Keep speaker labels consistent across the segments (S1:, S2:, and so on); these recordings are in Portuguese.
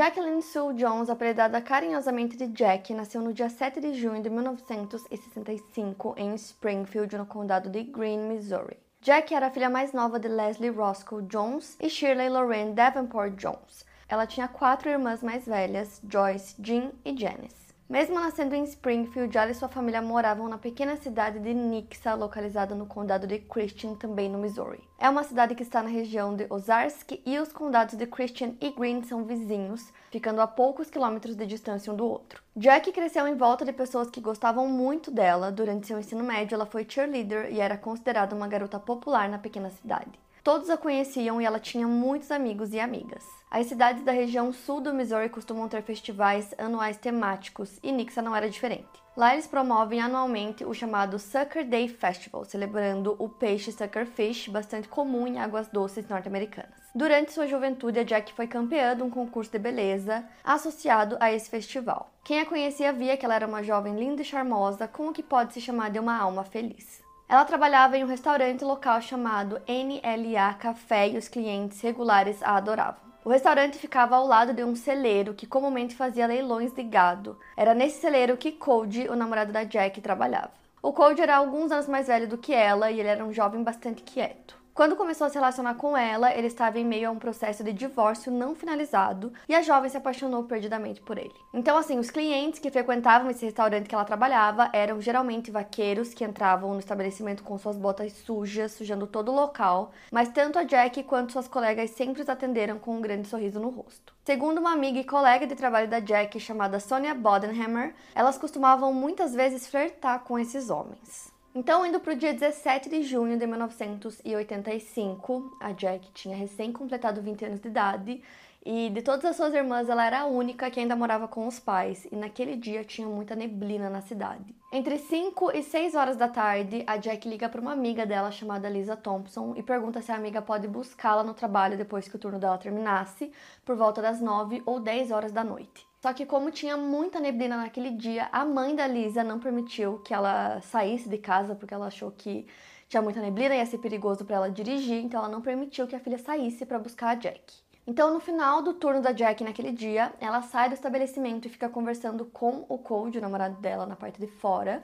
S1: Jacqueline Sue Jones, apelidada carinhosamente de Jack, nasceu no dia 7 de junho de 1965 em Springfield, no condado de Greene, Missouri. Jack era a filha mais nova de Leslie Roscoe Jones e Shirley Lorraine Davenport Jones. Ela tinha quatro irmãs mais velhas, Joyce, Jean e Janice. Mesmo nascendo em Springfield, ela e sua família moravam na pequena cidade de Nixa, localizada no condado de Christian, também no Missouri. É uma cidade que está na região de Ozark e os condados de Christian e Greene são vizinhos, ficando a poucos quilômetros de distância um do outro. Jack cresceu em volta de pessoas que gostavam muito dela. Durante seu ensino médio, ela foi cheerleader e era considerada uma garota popular na pequena cidade. Todos a conheciam e ela tinha muitos amigos e amigas. As cidades da região sul do Missouri costumam ter festivais anuais temáticos e Nixa não era diferente. Lá eles promovem anualmente o chamado Sucker Day Festival, celebrando o peixe suckerfish, bastante comum em águas doces norte-americanas. Durante sua juventude, a Jack foi campeã de um concurso de beleza associado a esse festival. Quem a conhecia via que ela era uma jovem linda e charmosa, com o que pode se chamar de uma alma feliz. Ela trabalhava em um restaurante local chamado NLA Café e os clientes regulares a adoravam. O restaurante ficava ao lado de um celeiro que comumente fazia leilões de gado. Era nesse celeiro que Cody, o namorado da Jack, trabalhava. O Cody era alguns anos mais velho do que ela e ele era um jovem bastante quieto. Quando começou a se relacionar com ela, ele estava em meio a um processo de divórcio não finalizado e a jovem se apaixonou perdidamente por ele. Então, assim, os clientes que frequentavam esse restaurante que ela trabalhava eram geralmente vaqueiros que entravam no estabelecimento com suas botas sujas, sujando todo o local, mas tanto a Jack quanto suas colegas sempre os atenderam com um grande sorriso no rosto. Segundo uma amiga e colega de trabalho da Jack chamada Sonia Bodenhammer, elas costumavam muitas vezes flertar com esses homens. Então, indo para o dia 17 de junho de 1985, a Jack tinha recém completado 20 anos de idade e de todas as suas irmãs ela era a única que ainda morava com os pais e naquele dia tinha muita neblina na cidade. Entre 5 e 6 horas da tarde, a Jack liga para uma amiga dela chamada Lisa Thompson e pergunta se a amiga pode buscá-la no trabalho depois que o turno dela terminasse, por volta das 9 ou 10 horas da noite. Só que como tinha muita neblina naquele dia, a mãe da Lisa não permitiu que ela saísse de casa porque ela achou que tinha muita neblina e ia ser perigoso para ela dirigir, então ela não permitiu que a filha saísse para buscar a Jack. Então, no final do turno da Jack naquele dia, ela sai do estabelecimento e fica conversando com o Code, o namorado dela, na parte de fora.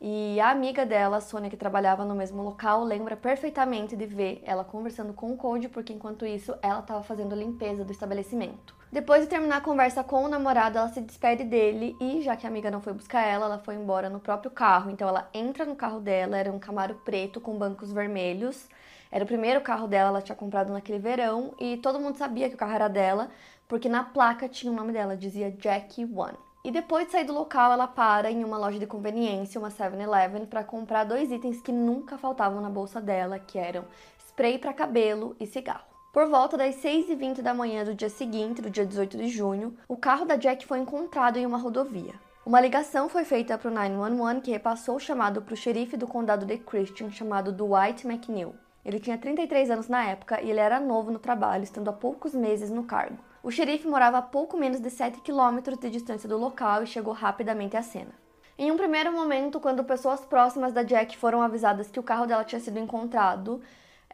S1: E a amiga dela, Sônia, que trabalhava no mesmo local, lembra perfeitamente de ver ela conversando com o Code, porque enquanto isso ela estava fazendo a limpeza do estabelecimento. Depois de terminar a conversa com o namorado, ela se despede dele e, já que a amiga não foi buscar ela, ela foi embora no próprio carro. Então ela entra no carro dela, era um Camaro preto com bancos vermelhos. Era o primeiro carro dela, ela tinha comprado naquele verão e todo mundo sabia que o carro era dela, porque na placa tinha o nome dela, dizia Jackie One. E depois de sair do local, ela para em uma loja de conveniência, uma 7-Eleven, para comprar dois itens que nunca faltavam na bolsa dela, que eram spray para cabelo e cigarro. Por volta das 6h20 da manhã do dia seguinte, do dia 18 de junho, o carro da Jack foi encontrado em uma rodovia. Uma ligação foi feita para o 911 que repassou o chamado para o xerife do condado de Christian, chamado Dwight McNeil. Ele tinha 33 anos na época e ele era novo no trabalho, estando há poucos meses no cargo. O xerife morava a pouco menos de 7 quilômetros de distância do local e chegou rapidamente à cena. Em um primeiro momento, quando pessoas próximas da Jack foram avisadas que o carro dela tinha sido encontrado,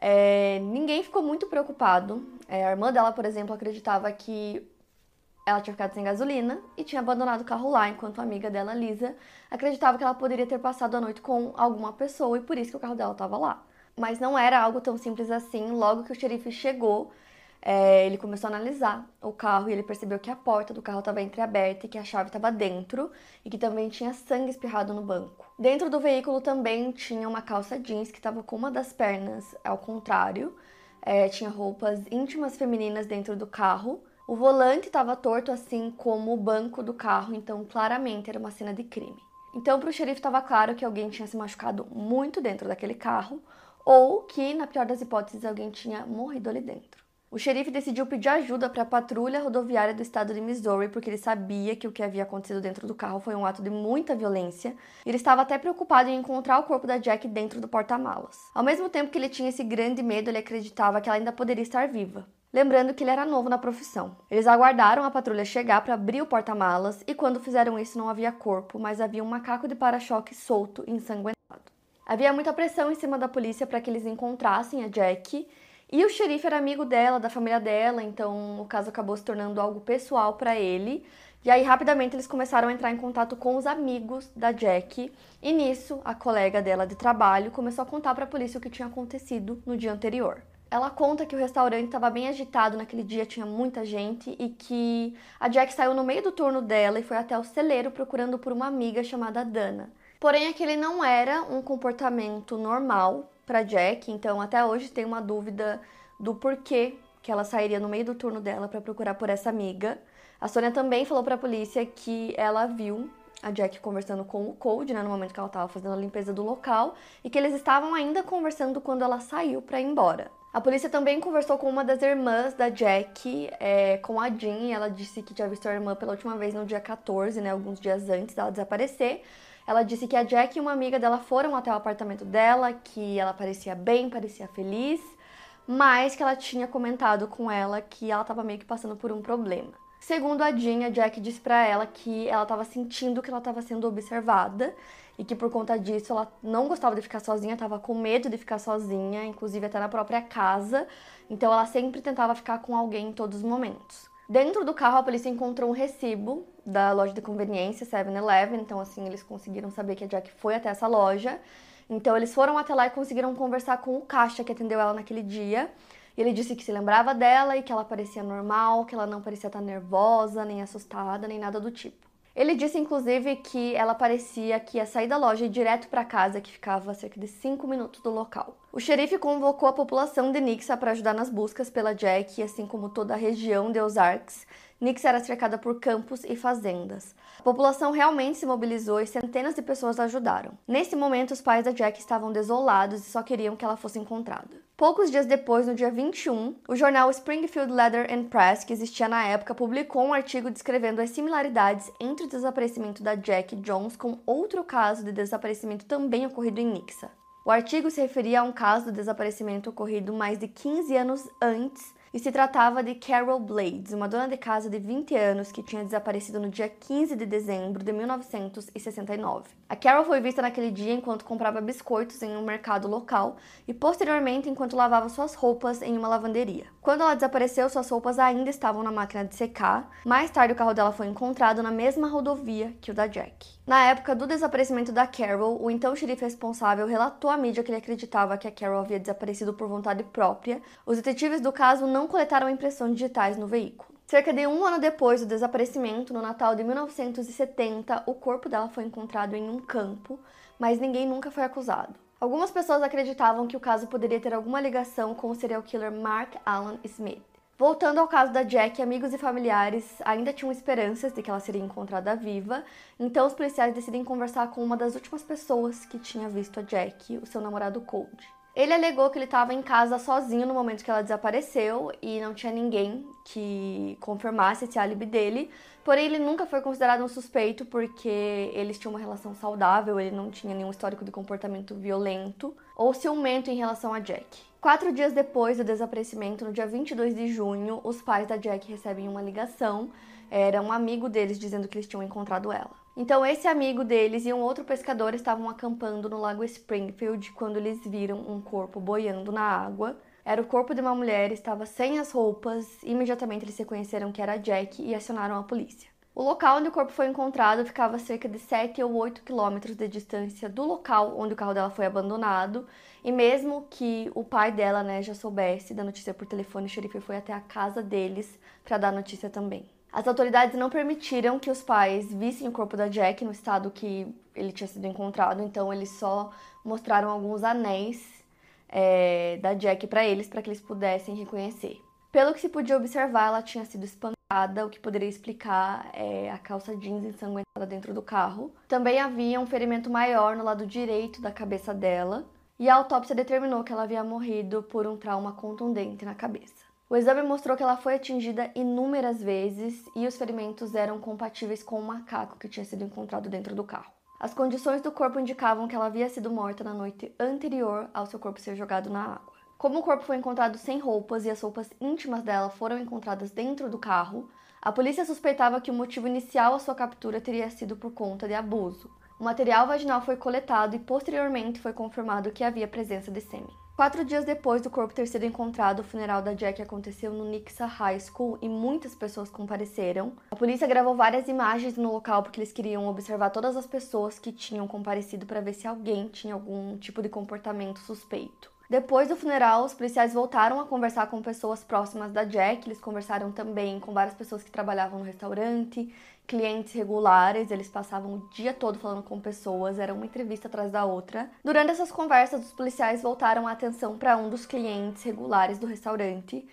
S1: é, ninguém ficou muito preocupado. É, a irmã dela, por exemplo, acreditava que ela tinha ficado sem gasolina e tinha abandonado o carro lá, enquanto a amiga dela, Lisa, acreditava que ela poderia ter passado a noite com alguma pessoa e por isso que o carro dela estava lá. Mas não era algo tão simples assim. Logo que o xerife chegou, é, ele começou a analisar o carro e ele percebeu que a porta do carro estava entreaberta e que a chave estava dentro e que também tinha sangue espirrado no banco. Dentro do veículo também tinha uma calça jeans que estava com uma das pernas ao contrário, é, tinha roupas íntimas femininas dentro do carro. O volante estava torto, assim como o banco do carro, então claramente era uma cena de crime. Então, para o xerife estava claro que alguém tinha se machucado muito dentro daquele carro ou que, na pior das hipóteses, alguém tinha morrido ali dentro. O xerife decidiu pedir ajuda para a patrulha rodoviária do estado de Missouri, porque ele sabia que o que havia acontecido dentro do carro foi um ato de muita violência. E ele estava até preocupado em encontrar o corpo da Jack dentro do porta-malas. Ao mesmo tempo que ele tinha esse grande medo, ele acreditava que ela ainda poderia estar viva lembrando que ele era novo na profissão. Eles aguardaram a patrulha chegar para abrir o porta-malas e quando fizeram isso não havia corpo, mas havia um macaco de para-choque solto e ensanguentado. Havia muita pressão em cima da polícia para que eles encontrassem a Jack, e o xerife era amigo dela, da família dela, então o caso acabou se tornando algo pessoal para ele. E aí rapidamente eles começaram a entrar em contato com os amigos da Jack, e nisso a colega dela de trabalho começou a contar para a polícia o que tinha acontecido no dia anterior. Ela conta que o restaurante estava bem agitado naquele dia, tinha muita gente e que a Jack saiu no meio do turno dela e foi até o celeiro procurando por uma amiga chamada Dana. Porém, aquele não era um comportamento normal para Jack, então até hoje tem uma dúvida do porquê que ela sairia no meio do turno dela para procurar por essa amiga. A Sônia também falou para a polícia que ela viu a Jack conversando com o Cold, né, no momento que ela estava fazendo a limpeza do local, e que eles estavam ainda conversando quando ela saiu para ir embora. A polícia também conversou com uma das irmãs da Jack, é, com a Jean. Ela disse que tinha visto a irmã pela última vez no dia 14, né, alguns dias antes dela desaparecer. Ela disse que a Jack e uma amiga dela foram até o apartamento dela, que ela parecia bem, parecia feliz, mas que ela tinha comentado com ela que ela estava meio que passando por um problema. Segundo a Jean, a Jack disse para ela que ela estava sentindo que ela estava sendo observada e que por conta disso ela não gostava de ficar sozinha, estava com medo de ficar sozinha, inclusive até na própria casa. Então ela sempre tentava ficar com alguém em todos os momentos. Dentro do carro, a polícia encontrou um recibo da loja de conveniência 7-Eleven, então assim eles conseguiram saber que a Jack foi até essa loja. Então eles foram até lá e conseguiram conversar com o caixa que atendeu ela naquele dia. E ele disse que se lembrava dela e que ela parecia normal, que ela não parecia estar nervosa, nem assustada, nem nada do tipo. Ele disse inclusive que ela parecia que ia sair da loja e ir direto para casa, que ficava a cerca de 5 minutos do local. O xerife convocou a população de Nixa para ajudar nas buscas pela Jack, assim como toda a região de Ozarks. Nix era cercada por campos e fazendas. A população realmente se mobilizou e centenas de pessoas ajudaram. Nesse momento, os pais da Jack estavam desolados e só queriam que ela fosse encontrada. Poucos dias depois, no dia 21, o jornal Springfield Leather and Press, que existia na época, publicou um artigo descrevendo as similaridades entre o desaparecimento da Jack Jones com outro caso de desaparecimento também ocorrido em Nixa. O artigo se referia a um caso de desaparecimento ocorrido mais de 15 anos antes e se tratava de Carol Blades, uma dona de casa de 20 anos que tinha desaparecido no dia 15 de dezembro de 1969. A Carol foi vista naquele dia enquanto comprava biscoitos em um mercado local e posteriormente enquanto lavava suas roupas em uma lavanderia. Quando ela desapareceu, suas roupas ainda estavam na máquina de secar. Mais tarde, o carro dela foi encontrado na mesma rodovia que o da Jack. Na época do desaparecimento da Carol, o então xerife responsável relatou à mídia que ele acreditava que a Carol havia desaparecido por vontade própria. Os detetives do caso não coletaram impressões digitais no veículo. Cerca de um ano depois do desaparecimento, no Natal de 1970, o corpo dela foi encontrado em um campo, mas ninguém nunca foi acusado. Algumas pessoas acreditavam que o caso poderia ter alguma ligação com o serial killer Mark Allen Smith. Voltando ao caso da Jack, amigos e familiares ainda tinham esperanças de que ela seria encontrada viva, então os policiais decidem conversar com uma das últimas pessoas que tinha visto a Jack, o seu namorado Cold. Ele alegou que ele estava em casa sozinho no momento que ela desapareceu e não tinha ninguém que confirmasse esse álibi dele. Porém, ele nunca foi considerado um suspeito porque eles tinham uma relação saudável, ele não tinha nenhum histórico de comportamento violento ou ciumento em relação a Jack. Quatro dias depois do desaparecimento, no dia 22 de junho, os pais da Jack recebem uma ligação. Era um amigo deles dizendo que eles tinham encontrado ela. Então, esse amigo deles e um outro pescador estavam acampando no lago Springfield quando eles viram um corpo boiando na água. Era o corpo de uma mulher, estava sem as roupas. Imediatamente eles reconheceram que era Jack e acionaram a polícia. O local onde o corpo foi encontrado ficava a cerca de 7 ou 8 quilômetros de distância do local onde o carro dela foi abandonado e mesmo que o pai dela, né, já soubesse da notícia por telefone, o xerife foi até a casa deles para dar notícia também. As autoridades não permitiram que os pais vissem o corpo da Jack no estado que ele tinha sido encontrado, então eles só mostraram alguns anéis é, da Jack para eles, para que eles pudessem reconhecer. Pelo que se podia observar, ela tinha sido espancada, o que poderia explicar é, a calça jeans ensanguentada dentro do carro. Também havia um ferimento maior no lado direito da cabeça dela, e a autópsia determinou que ela havia morrido por um trauma contundente na cabeça. O exame mostrou que ela foi atingida inúmeras vezes e os ferimentos eram compatíveis com o macaco que tinha sido encontrado dentro do carro. As condições do corpo indicavam que ela havia sido morta na noite anterior ao seu corpo ser jogado na água. Como o corpo foi encontrado sem roupas e as roupas íntimas dela foram encontradas dentro do carro, a polícia suspeitava que o motivo inicial à sua captura teria sido por conta de abuso. O material vaginal foi coletado e posteriormente foi confirmado que havia presença de sêmen. Quatro dias depois do corpo ter sido encontrado, o funeral da Jack aconteceu no Nixa High School e muitas pessoas compareceram. A polícia gravou várias imagens no local porque eles queriam observar todas as pessoas que tinham comparecido para ver se alguém tinha algum tipo de comportamento suspeito. Depois do funeral, os policiais voltaram a conversar com pessoas próximas da Jack. Eles conversaram também com várias pessoas que trabalhavam no restaurante, clientes regulares. Eles passavam o dia todo falando com pessoas, era uma entrevista atrás da outra. Durante essas conversas, os policiais voltaram a atenção para um dos clientes regulares do restaurante.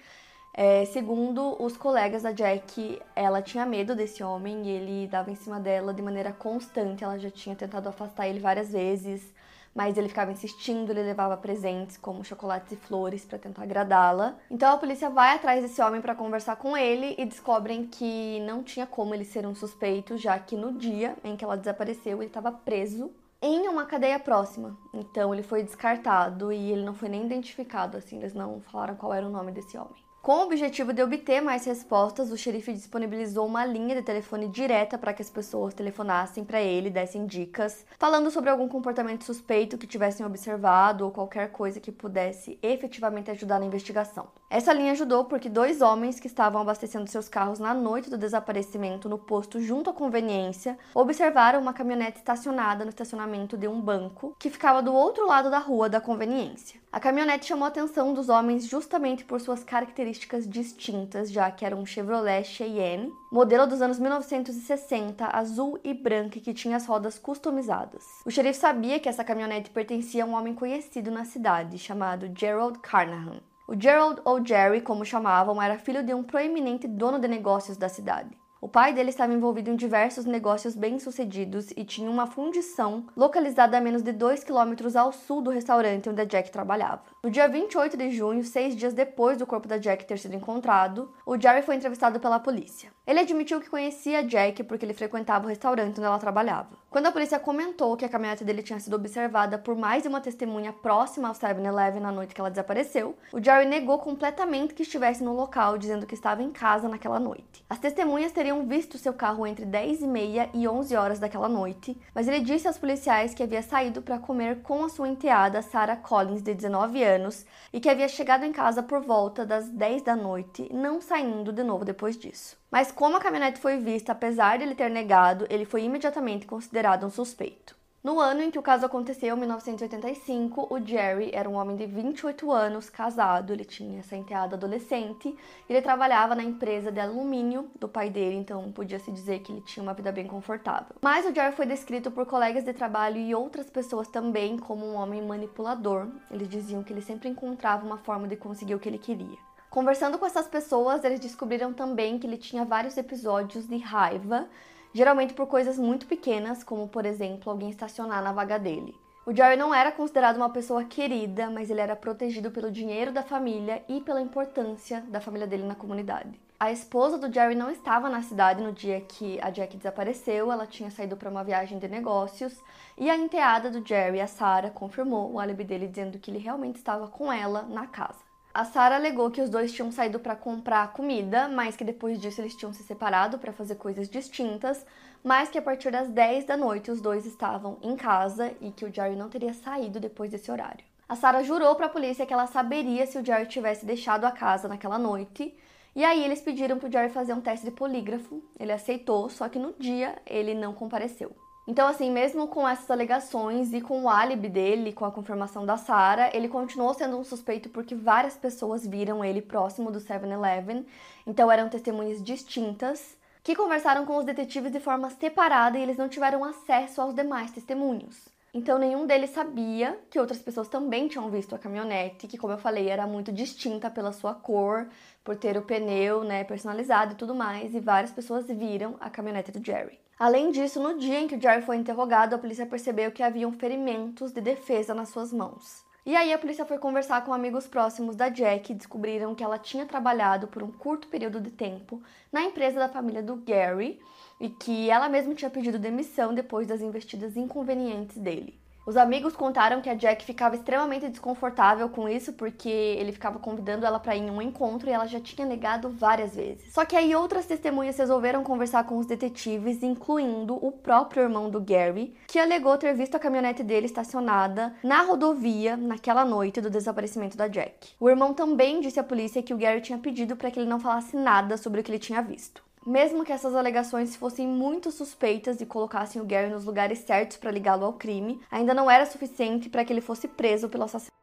S1: É, segundo os colegas da Jack, ela tinha medo desse homem e ele dava em cima dela de maneira constante. Ela já tinha tentado afastar ele várias vezes mas ele ficava insistindo, ele levava presentes como chocolates e flores para tentar agradá-la. Então a polícia vai atrás desse homem para conversar com ele e descobrem que não tinha como ele ser um suspeito, já que no dia em que ela desapareceu, ele estava preso em uma cadeia próxima. Então ele foi descartado e ele não foi nem identificado, assim, eles não falaram qual era o nome desse homem. Com o objetivo de obter mais respostas, o xerife disponibilizou uma linha de telefone direta para que as pessoas telefonassem para ele, dessem dicas, falando sobre algum comportamento suspeito que tivessem observado ou qualquer coisa que pudesse efetivamente ajudar na investigação. Essa linha ajudou porque dois homens que estavam abastecendo seus carros na noite do desaparecimento no posto junto à conveniência observaram uma caminhonete estacionada no estacionamento de um banco que ficava do outro lado da rua da conveniência. A caminhonete chamou a atenção dos homens justamente por suas características distintas, já que era um Chevrolet Cheyenne, modelo dos anos 1960, azul e branco que tinha as rodas customizadas. O xerife sabia que essa caminhonete pertencia a um homem conhecido na cidade, chamado Gerald Carnahan. O Gerald, ou Jerry, como chamavam, era filho de um proeminente dono de negócios da cidade. O pai dele estava envolvido em diversos negócios bem-sucedidos e tinha uma fundição localizada a menos de 2 quilômetros ao sul do restaurante onde a Jack trabalhava. No dia 28 de junho, seis dias depois do corpo da Jack ter sido encontrado, o Jerry foi entrevistado pela polícia. Ele admitiu que conhecia a Jack porque ele frequentava o restaurante onde ela trabalhava. Quando a polícia comentou que a caminhonete dele tinha sido observada por mais de uma testemunha próxima ao 7-Eleven na noite que ela desapareceu, o Jerry negou completamente que estivesse no local, dizendo que estava em casa naquela noite. As testemunhas teriam visto seu carro entre 10 e meia e 11 horas daquela noite, mas ele disse aos policiais que havia saído para comer com a sua enteada Sarah Collins, de 19 anos, e que havia chegado em casa por volta das 10 da noite, não saindo de novo depois disso. Mas como a caminhonete foi vista, apesar de ele ter negado, ele foi imediatamente considerado um suspeito. No ano em que o caso aconteceu, 1985, o Jerry era um homem de 28 anos, casado, ele tinha essa enteada adolescente, ele trabalhava na empresa de alumínio do pai dele, então podia-se dizer que ele tinha uma vida bem confortável. Mas o Jerry foi descrito por colegas de trabalho e outras pessoas também como um homem manipulador. Eles diziam que ele sempre encontrava uma forma de conseguir o que ele queria. Conversando com essas pessoas, eles descobriram também que ele tinha vários episódios de raiva geralmente por coisas muito pequenas, como por exemplo alguém estacionar na vaga dele. O Jerry não era considerado uma pessoa querida, mas ele era protegido pelo dinheiro da família e pela importância da família dele na comunidade. A esposa do Jerry não estava na cidade no dia que a Jack desapareceu, ela tinha saído para uma viagem de negócios, e a enteada do Jerry, a Sarah, confirmou o álibi dele dizendo que ele realmente estava com ela na casa. A Sarah alegou que os dois tinham saído para comprar comida, mas que depois disso eles tinham se separado para fazer coisas distintas, mas que a partir das 10 da noite os dois estavam em casa e que o Jerry não teria saído depois desse horário. A Sarah jurou para a polícia que ela saberia se o Jerry tivesse deixado a casa naquela noite. E aí eles pediram para o Jerry fazer um teste de polígrafo. Ele aceitou, só que no dia ele não compareceu. Então, assim, mesmo com essas alegações e com o álibi dele, com a confirmação da Sarah, ele continuou sendo um suspeito porque várias pessoas viram ele próximo do 7-Eleven, então eram testemunhas distintas que conversaram com os detetives de forma separada e eles não tiveram acesso aos demais testemunhos. Então nenhum deles sabia que outras pessoas também tinham visto a caminhonete, que como eu falei, era muito distinta pela sua cor, por ter o pneu, né, personalizado e tudo mais, e várias pessoas viram a caminhonete do Jerry. Além disso, no dia em que o Jerry foi interrogado, a polícia percebeu que haviam ferimentos de defesa nas suas mãos. E aí a polícia foi conversar com amigos próximos da Jack e descobriram que ela tinha trabalhado por um curto período de tempo na empresa da família do Gary e que ela mesma tinha pedido demissão depois das investidas inconvenientes dele. Os amigos contaram que a Jack ficava extremamente desconfortável com isso porque ele ficava convidando ela para ir em um encontro e ela já tinha negado várias vezes. Só que aí outras testemunhas resolveram conversar com os detetives, incluindo o próprio irmão do Gary, que alegou ter visto a caminhonete dele estacionada na rodovia naquela noite do desaparecimento da Jack. O irmão também disse à polícia que o Gary tinha pedido para que ele não falasse nada sobre o que ele tinha visto. Mesmo que essas alegações fossem muito suspeitas e colocassem o Gary nos lugares certos para ligá-lo ao crime, ainda não era suficiente para que ele fosse preso pelo assassinato.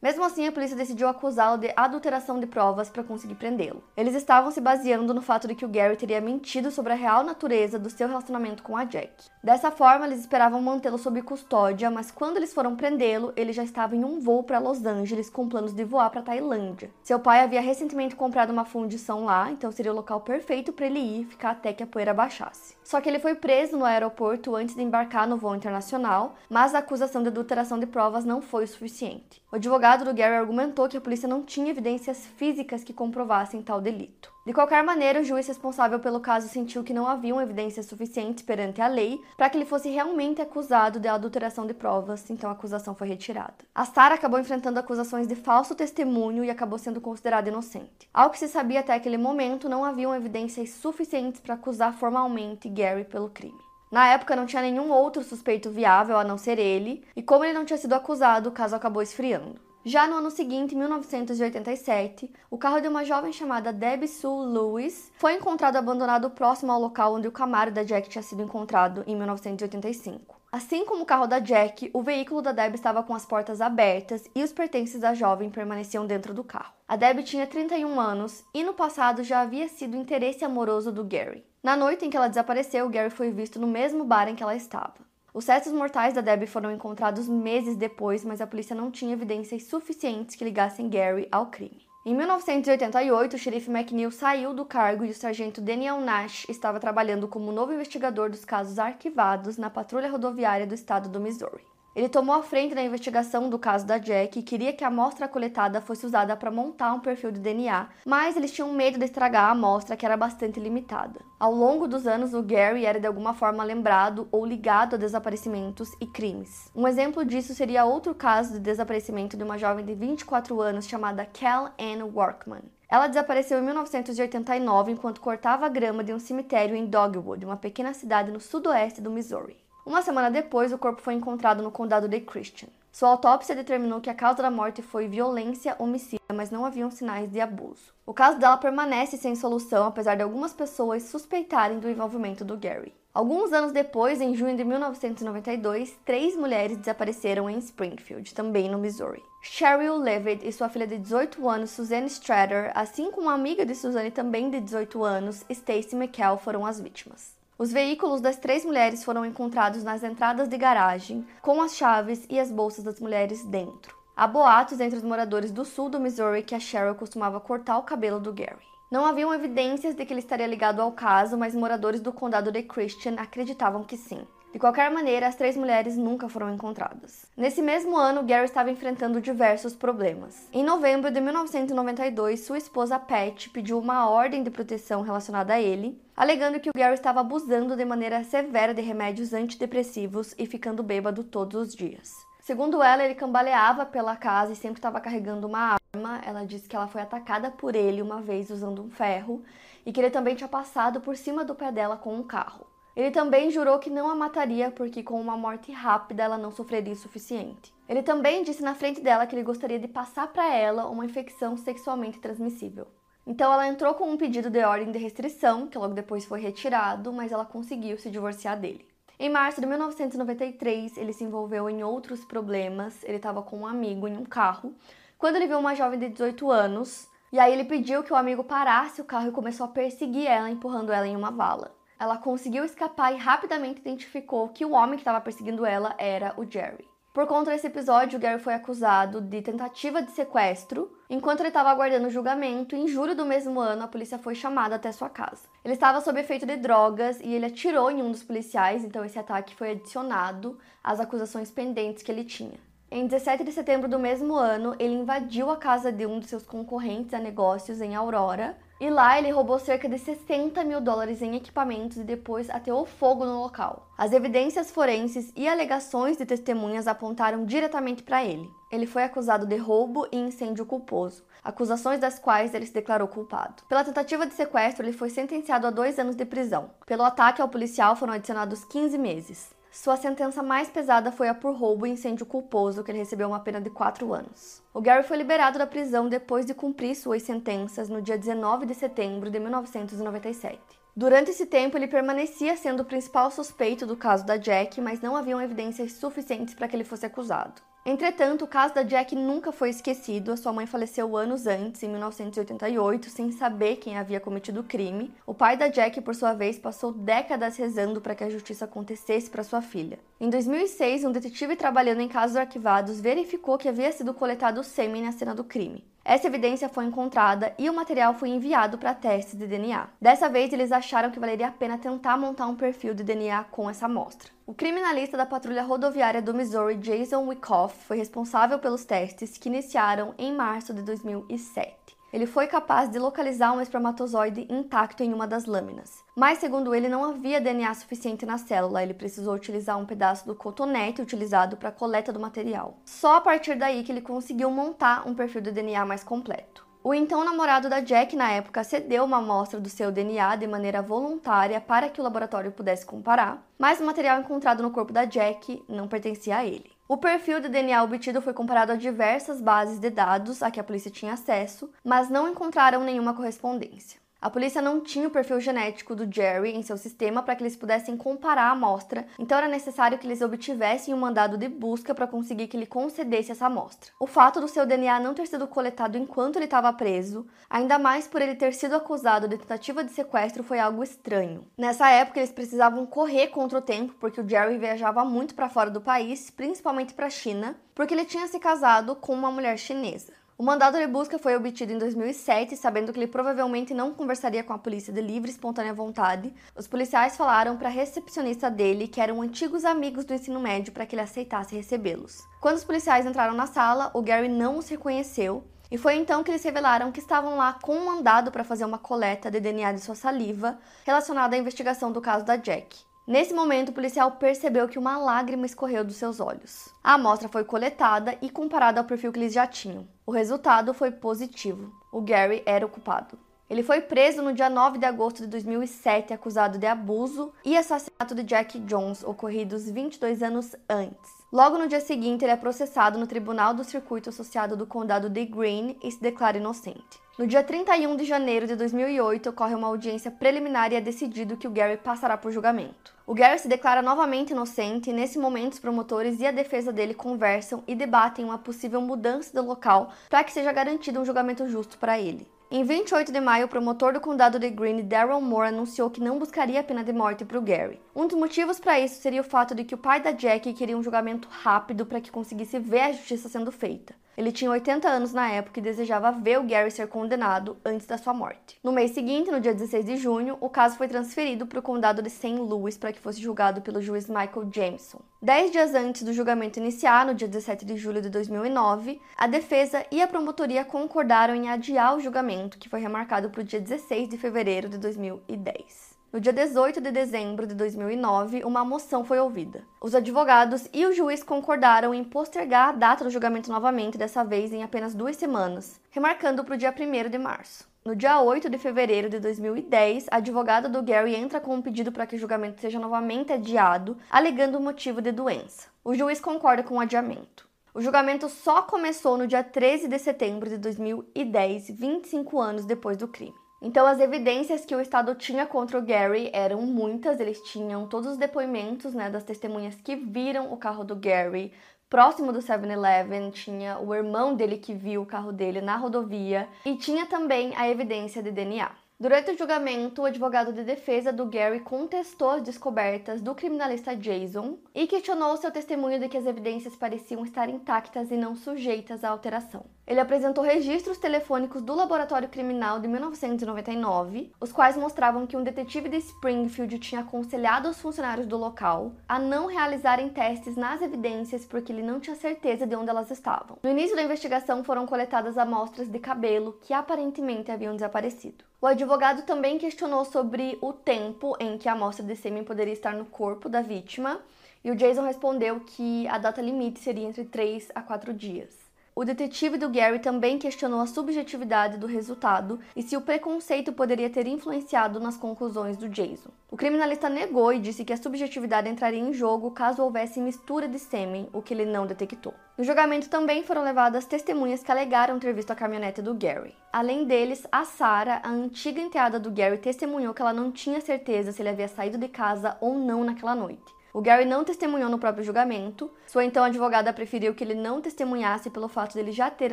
S1: Mesmo assim, a polícia decidiu acusá-lo de adulteração de provas para conseguir prendê-lo. Eles estavam se baseando no fato de que o Gary teria mentido sobre a real natureza do seu relacionamento com a Jack. Dessa forma, eles esperavam mantê-lo sob custódia, mas quando eles foram prendê-lo, ele já estava em um voo para Los Angeles com planos de voar para Tailândia. Seu pai havia recentemente comprado uma fundição lá, então seria o local perfeito para ele ir ficar até que a poeira baixasse. Só que ele foi preso no aeroporto antes de embarcar no voo internacional, mas a acusação de adulteração de provas não foi o suficiente. O advogado do Gary argumentou que a polícia não tinha evidências físicas que comprovassem tal delito. De qualquer maneira, o juiz responsável pelo caso sentiu que não haviam evidências suficientes perante a lei para que ele fosse realmente acusado de adulteração de provas, então a acusação foi retirada. A Sarah acabou enfrentando acusações de falso testemunho e acabou sendo considerada inocente. Ao que se sabia até aquele momento, não haviam evidências suficientes para acusar formalmente Gary pelo crime. Na época não tinha nenhum outro suspeito viável a não ser ele, e como ele não tinha sido acusado, o caso acabou esfriando. Já no ano seguinte, 1987, o carro de uma jovem chamada Debbie Sue Lewis foi encontrado abandonado próximo ao local onde o Camaro da Jack tinha sido encontrado em 1985. Assim como o carro da Jack, o veículo da Deb estava com as portas abertas e os pertences da jovem permaneciam dentro do carro. A Deb tinha 31 anos e no passado já havia sido interesse amoroso do Gary. Na noite em que ela desapareceu, Gary foi visto no mesmo bar em que ela estava. Os restos mortais da Debbie foram encontrados meses depois, mas a polícia não tinha evidências suficientes que ligassem Gary ao crime. Em 1988, o xerife McNeil saiu do cargo e o sargento Daniel Nash estava trabalhando como novo investigador dos casos arquivados na patrulha rodoviária do estado do Missouri. Ele tomou a frente da investigação do caso da Jack e queria que a amostra coletada fosse usada para montar um perfil de DNA, mas eles tinham medo de estragar a amostra, que era bastante limitada. Ao longo dos anos, o Gary era de alguma forma lembrado ou ligado a desaparecimentos e crimes. Um exemplo disso seria outro caso de desaparecimento de uma jovem de 24 anos chamada Cal Ann Workman. Ela desapareceu em 1989 enquanto cortava a grama de um cemitério em Dogwood, uma pequena cidade no sudoeste do Missouri. Uma semana depois, o corpo foi encontrado no condado de Christian. Sua autópsia determinou que a causa da morte foi violência homicida, mas não haviam sinais de abuso. O caso dela permanece sem solução, apesar de algumas pessoas suspeitarem do envolvimento do Gary. Alguns anos depois, em junho de 1992, três mulheres desapareceram em Springfield, também no Missouri. Cheryl Levitt e sua filha de 18 anos, Suzanne Strader, assim como uma amiga de Suzanne também de 18 anos, Stacy McCall, foram as vítimas. Os veículos das três mulheres foram encontrados nas entradas de garagem, com as chaves e as bolsas das mulheres dentro. Há boatos entre os moradores do sul do Missouri que a Cheryl costumava cortar o cabelo do Gary. Não haviam evidências de que ele estaria ligado ao caso, mas moradores do condado de Christian acreditavam que sim. De qualquer maneira, as três mulheres nunca foram encontradas. Nesse mesmo ano, Gary estava enfrentando diversos problemas. Em novembro de 1992, sua esposa Pat pediu uma ordem de proteção relacionada a ele, alegando que o Gary estava abusando de maneira severa de remédios antidepressivos e ficando bêbado todos os dias. Segundo ela, ele cambaleava pela casa e sempre estava carregando uma arma. Ela disse que ela foi atacada por ele uma vez usando um ferro e que ele também tinha passado por cima do pé dela com um carro. Ele também jurou que não a mataria porque com uma morte rápida ela não sofreria o suficiente. Ele também disse na frente dela que ele gostaria de passar para ela uma infecção sexualmente transmissível. Então ela entrou com um pedido de ordem de restrição, que logo depois foi retirado, mas ela conseguiu se divorciar dele. Em março de 1993, ele se envolveu em outros problemas. Ele estava com um amigo em um carro, quando ele viu uma jovem de 18 anos, e aí ele pediu que o amigo parasse o carro e começou a perseguir ela, empurrando ela em uma vala. Ela conseguiu escapar e rapidamente identificou que o homem que estava perseguindo ela era o Jerry. Por conta desse episódio, o Gary foi acusado de tentativa de sequestro. Enquanto ele estava aguardando julgamento, em julho do mesmo ano, a polícia foi chamada até sua casa. Ele estava sob efeito de drogas e ele atirou em um dos policiais, então esse ataque foi adicionado às acusações pendentes que ele tinha. Em 17 de setembro do mesmo ano, ele invadiu a casa de um de seus concorrentes a negócios em Aurora e lá ele roubou cerca de 60 mil dólares em equipamentos e depois ateou fogo no local. As evidências forenses e alegações de testemunhas apontaram diretamente para ele. Ele foi acusado de roubo e incêndio culposo, acusações das quais ele se declarou culpado. Pela tentativa de sequestro, ele foi sentenciado a dois anos de prisão. Pelo ataque ao policial foram adicionados 15 meses. Sua sentença mais pesada foi a por roubo e incêndio culposo, que ele recebeu uma pena de 4 anos. O Gary foi liberado da prisão depois de cumprir suas sentenças no dia 19 de setembro de 1997. Durante esse tempo, ele permanecia sendo o principal suspeito do caso da Jack, mas não haviam evidências suficientes para que ele fosse acusado. Entretanto, o caso da Jack nunca foi esquecido. A sua mãe faleceu anos antes, em 1988, sem saber quem havia cometido o crime. O pai da Jack, por sua vez, passou décadas rezando para que a justiça acontecesse para sua filha. Em 2006, um detetive trabalhando em casos arquivados verificou que havia sido coletado sêmen na cena do crime. Essa evidência foi encontrada e o material foi enviado para testes de DNA. Dessa vez, eles acharam que valeria a pena tentar montar um perfil de DNA com essa amostra. O criminalista da patrulha rodoviária do Missouri, Jason Wyckoff, foi responsável pelos testes que iniciaram em março de 2007. Ele foi capaz de localizar um espermatozoide intacto em uma das lâminas. Mas, segundo ele, não havia DNA suficiente na célula, ele precisou utilizar um pedaço do cotonete utilizado para a coleta do material. Só a partir daí que ele conseguiu montar um perfil de DNA mais completo. O então namorado da Jack na época cedeu uma amostra do seu DNA de maneira voluntária para que o laboratório pudesse comparar, mas o material encontrado no corpo da Jack não pertencia a ele. O perfil de DNA obtido foi comparado a diversas bases de dados a que a polícia tinha acesso, mas não encontraram nenhuma correspondência. A polícia não tinha o perfil genético do Jerry em seu sistema para que eles pudessem comparar a amostra, então era necessário que eles obtivessem um mandado de busca para conseguir que ele concedesse essa amostra. O fato do seu DNA não ter sido coletado enquanto ele estava preso, ainda mais por ele ter sido acusado de tentativa de sequestro, foi algo estranho. Nessa época, eles precisavam correr contra o tempo porque o Jerry viajava muito para fora do país, principalmente para a China, porque ele tinha se casado com uma mulher chinesa. O mandado de busca foi obtido em 2007, sabendo que ele provavelmente não conversaria com a polícia de livre e espontânea vontade. Os policiais falaram para a recepcionista dele que eram antigos amigos do ensino médio para que ele aceitasse recebê-los. Quando os policiais entraram na sala, o Gary não os reconheceu e foi então que eles revelaram que estavam lá com um mandado para fazer uma coleta de DNA de sua saliva relacionada à investigação do caso da Jack. Nesse momento, o policial percebeu que uma lágrima escorreu dos seus olhos. A amostra foi coletada e comparada ao perfil que eles já tinham. O resultado foi positivo. O Gary era o culpado. Ele foi preso no dia 9 de agosto de 2007, acusado de abuso e assassinato de Jack Jones, ocorridos 22 anos antes. Logo no dia seguinte, ele é processado no Tribunal do Circuito Associado do Condado de Greene e se declara inocente. No dia 31 de janeiro de 2008, ocorre uma audiência preliminar e é decidido que o Gary passará por julgamento. O Gary se declara novamente inocente e, nesse momento, os promotores e a defesa dele conversam e debatem uma possível mudança do local para que seja garantido um julgamento justo para ele. Em 28 de maio, o promotor do condado de Greene, Daryl Moore, anunciou que não buscaria a pena de morte para o Gary. Um dos motivos para isso seria o fato de que o pai da Jack queria um julgamento rápido para que conseguisse ver a justiça sendo feita. Ele tinha 80 anos na época e desejava ver o Gary ser condenado antes da sua morte. No mês seguinte, no dia 16 de junho, o caso foi transferido para o condado de St. Louis para que fosse julgado pelo juiz Michael Jameson. Dez dias antes do julgamento iniciar, no dia 17 de julho de 2009, a defesa e a promotoria concordaram em adiar o julgamento, que foi remarcado para o dia 16 de fevereiro de 2010. No dia 18 de dezembro de 2009, uma moção foi ouvida. Os advogados e o juiz concordaram em postergar a data do julgamento novamente, dessa vez em apenas duas semanas, remarcando para o dia 1 de março. No dia 8 de fevereiro de 2010, a advogada do Gary entra com um pedido para que o julgamento seja novamente adiado, alegando o motivo de doença. O juiz concorda com o adiamento. O julgamento só começou no dia 13 de setembro de 2010, 25 anos depois do crime. Então, as evidências que o Estado tinha contra o Gary eram muitas, eles tinham todos os depoimentos né, das testemunhas que viram o carro do Gary próximo do 7-Eleven, tinha o irmão dele que viu o carro dele na rodovia e tinha também a evidência de DNA. Durante o julgamento, o advogado de defesa do Gary contestou as descobertas do criminalista Jason e questionou seu testemunho de que as evidências pareciam estar intactas e não sujeitas à alteração. Ele apresentou registros telefônicos do laboratório criminal de 1999, os quais mostravam que um detetive de Springfield tinha aconselhado os funcionários do local a não realizarem testes nas evidências porque ele não tinha certeza de onde elas estavam. No início da investigação foram coletadas amostras de cabelo que aparentemente haviam desaparecido. O advogado também questionou sobre o tempo em que a amostra de sêmen poderia estar no corpo da vítima, e o Jason respondeu que a data limite seria entre 3 a 4 dias. O detetive do Gary também questionou a subjetividade do resultado e se o preconceito poderia ter influenciado nas conclusões do Jason. O criminalista negou e disse que a subjetividade entraria em jogo caso houvesse mistura de sêmen, o que ele não detectou. No julgamento também foram levadas testemunhas que alegaram ter visto a caminhonete do Gary. Além deles, a Sarah, a antiga enteada do Gary, testemunhou que ela não tinha certeza se ele havia saído de casa ou não naquela noite. O Gary não testemunhou no próprio julgamento, sua então advogada preferiu que ele não testemunhasse pelo fato de ele já ter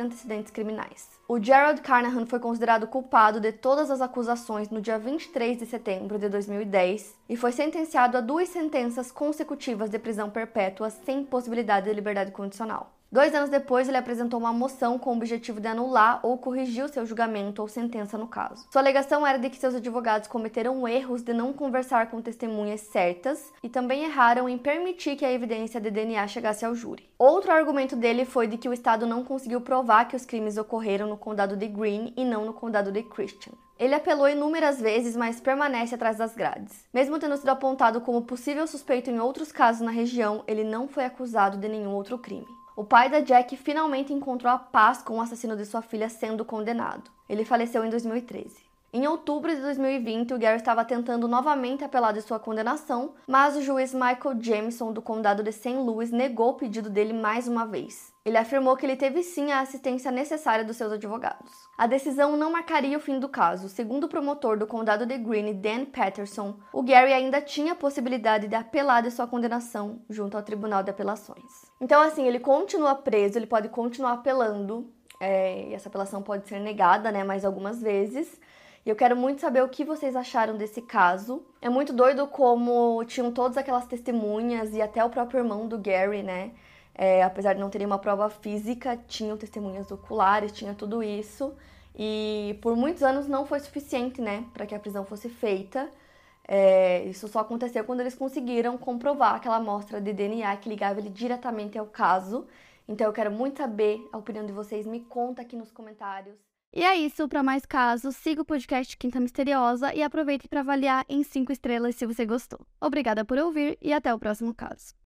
S1: antecedentes criminais. O Gerald Carnahan foi considerado culpado de todas as acusações no dia 23 de setembro de 2010 e foi sentenciado a duas sentenças consecutivas de prisão perpétua sem possibilidade de liberdade condicional. Dois anos depois, ele apresentou uma moção com o objetivo de anular ou corrigir o seu julgamento ou sentença no caso. Sua alegação era de que seus advogados cometeram erros de não conversar com testemunhas certas e também erraram em permitir que a evidência de DNA chegasse ao júri. Outro argumento dele foi de que o Estado não conseguiu provar que os crimes ocorreram no condado de Greene e não no condado de Christian. Ele apelou inúmeras vezes, mas permanece atrás das grades. Mesmo tendo sido apontado como possível suspeito em outros casos na região, ele não foi acusado de nenhum outro crime. O pai da Jack finalmente encontrou a paz com o assassino de sua filha sendo condenado. Ele faleceu em 2013. Em outubro de 2020, o Gary estava tentando novamente apelar de sua condenação, mas o juiz Michael Jameson do condado de St. Louis negou o pedido dele mais uma vez. Ele afirmou que ele teve sim a assistência necessária dos seus advogados. A decisão não marcaria o fim do caso. Segundo o promotor do condado de Greene, Dan Patterson, o Gary ainda tinha a possibilidade de apelar de sua condenação junto ao Tribunal de Apelações. Então, assim, ele continua preso, ele pode continuar apelando, é, e essa apelação pode ser negada, né, mais algumas vezes. E eu quero muito saber o que vocês acharam desse caso. É muito doido como tinham todas aquelas testemunhas e até o próprio irmão do Gary, né? É, apesar de não terem uma prova física, tinham testemunhas oculares, tinha tudo isso. E por muitos anos não foi suficiente, né, para que a prisão fosse feita. É, isso só aconteceu quando eles conseguiram comprovar aquela amostra de DNA que ligava ele diretamente ao caso. Então eu quero muito saber a opinião de vocês, me conta aqui nos comentários.
S2: E é isso, para mais casos, siga o podcast Quinta Misteriosa e aproveite para avaliar em 5 estrelas se você gostou. Obrigada por ouvir e até o próximo caso.